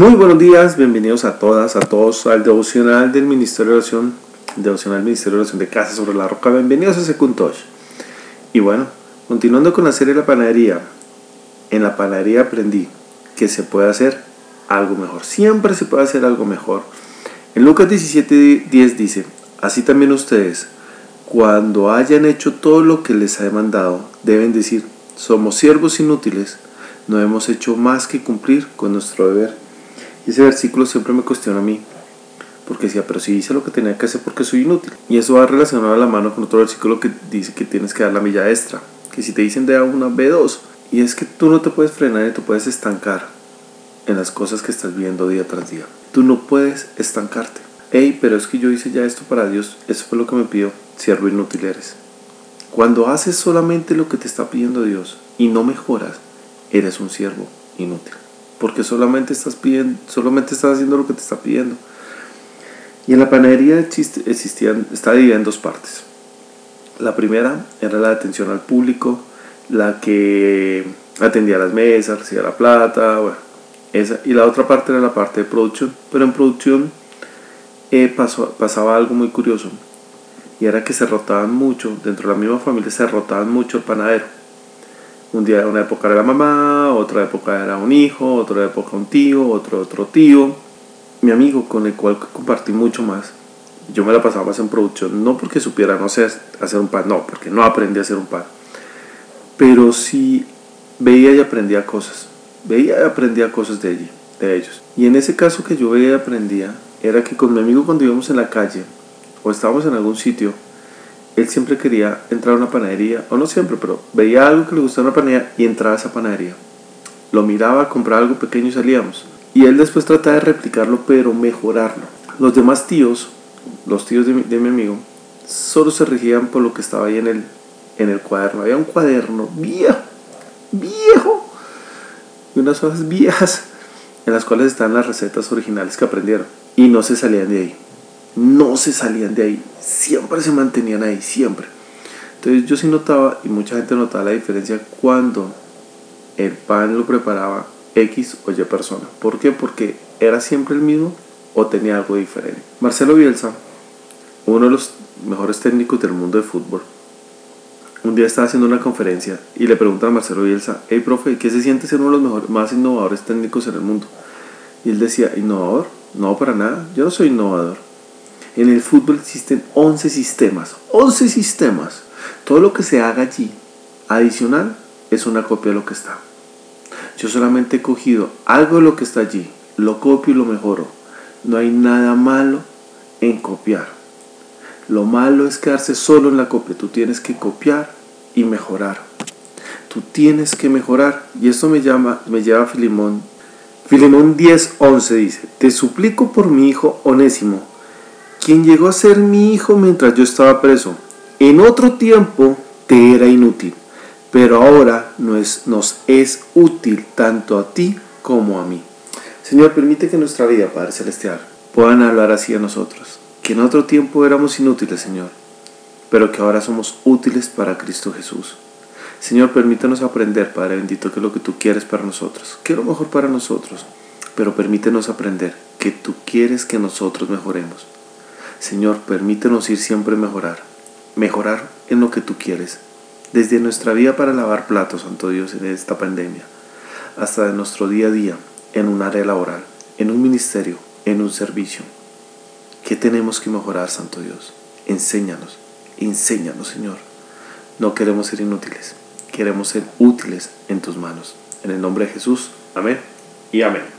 Muy buenos días, bienvenidos a todas, a todos al devocional del Ministerio de Oración, devocional Ministerio de Oración de Casa sobre la Roca. Bienvenidos a Secuntosh. Y bueno, continuando con la serie de la panadería, en la panadería aprendí que se puede hacer algo mejor. Siempre se puede hacer algo mejor. En Lucas 17:10 dice, así también ustedes, cuando hayan hecho todo lo que les ha demandado, deben decir, somos siervos inútiles, no hemos hecho más que cumplir con nuestro deber. Ese versículo siempre me cuestiona a mí, porque decía, pero si hice lo que tenía que hacer porque soy inútil. Y eso va relacionado a la mano con otro versículo que dice que tienes que dar la milla extra, que si te dicen de A1, B2, y es que tú no te puedes frenar y te puedes estancar en las cosas que estás viendo día tras día. Tú no puedes estancarte. Hey, pero es que yo hice ya esto para Dios, eso fue lo que me pidió, siervo inútil eres. Cuando haces solamente lo que te está pidiendo Dios y no mejoras, eres un siervo inútil. Porque solamente estás pidiendo, solamente estás haciendo lo que te está pidiendo. Y en la panadería existían, está dividida en dos partes. La primera era la atención al público, la que atendía las mesas, recibía la plata, bueno, esa. Y la otra parte era la parte de producción. Pero en producción eh, pasaba algo muy curioso. Y era que se rotaban mucho, dentro de la misma familia se rotaban mucho el panadero un día, una época era mamá, otra época era un hijo, otra época un tío, otro otro tío. Mi amigo con el cual compartí mucho más, yo me la pasaba más en producción, no porque supiera, no sé, hacer un pan, no, porque no aprendí a hacer un pan. Pero sí veía y aprendía cosas, veía y aprendía cosas de, allí, de ellos. Y en ese caso que yo veía y aprendía, era que con mi amigo cuando íbamos en la calle o estábamos en algún sitio, él siempre quería entrar a una panadería, o no siempre, pero veía algo que le gustaba una panadería y entraba a esa panadería. Lo miraba, compraba algo pequeño y salíamos. Y él después trataba de replicarlo, pero mejorarlo. Los demás tíos, los tíos de mi, amigo, solo se regían por lo que estaba ahí en el, en el cuaderno. Había un cuaderno viejo, viejo, y unas hojas viejas en las cuales están las recetas originales que aprendieron. Y no se salían de ahí no se salían de ahí, siempre se mantenían ahí, siempre. Entonces yo sí notaba, y mucha gente notaba la diferencia cuando el pan lo preparaba X o Y persona. ¿Por qué? Porque era siempre el mismo o tenía algo diferente. Marcelo Bielsa, uno de los mejores técnicos del mundo de fútbol, un día estaba haciendo una conferencia y le pregunta a Marcelo Bielsa, hey profe, ¿qué se siente ser uno de los mejores, más innovadores técnicos en el mundo? Y él decía, ¿innovador? No, para nada, yo no soy innovador en el fútbol existen 11 sistemas. 11 sistemas. Todo lo que se haga allí adicional es una copia de lo que está. Yo solamente he cogido algo de lo que está allí, lo copio y lo mejoro. No hay nada malo en copiar. Lo malo es quedarse solo en la copia. Tú tienes que copiar y mejorar. Tú tienes que mejorar. Y esto me, llama, me lleva a Filimón. Filimón 10:11 dice, te suplico por mi hijo onésimo quien llegó a ser mi hijo mientras yo estaba preso. En otro tiempo te era inútil, pero ahora nos, es útil tanto a ti como a mí. Señor, permite que nuestra vida, Padre Celestial, puedan hablar así a nosotros. Que en otro tiempo éramos inútiles, Señor, pero que ahora somos útiles para Cristo Jesús. Señor, permítanos aprender, Padre bendito, que es lo que tú quieres para nosotros, que es lo mejor para nosotros, pero permítenos aprender que tú quieres que nosotros mejoremos. Señor, permítenos ir siempre a mejorar, mejorar en lo que tú quieres, desde nuestra vida para lavar platos, Santo Dios, en esta pandemia, hasta de nuestro día a día, en un área laboral, en un ministerio, en un servicio. ¿Qué tenemos que mejorar, Santo Dios? Enséñanos, enséñanos, Señor. No queremos ser inútiles, queremos ser útiles en tus manos. En el nombre de Jesús, amén y amén.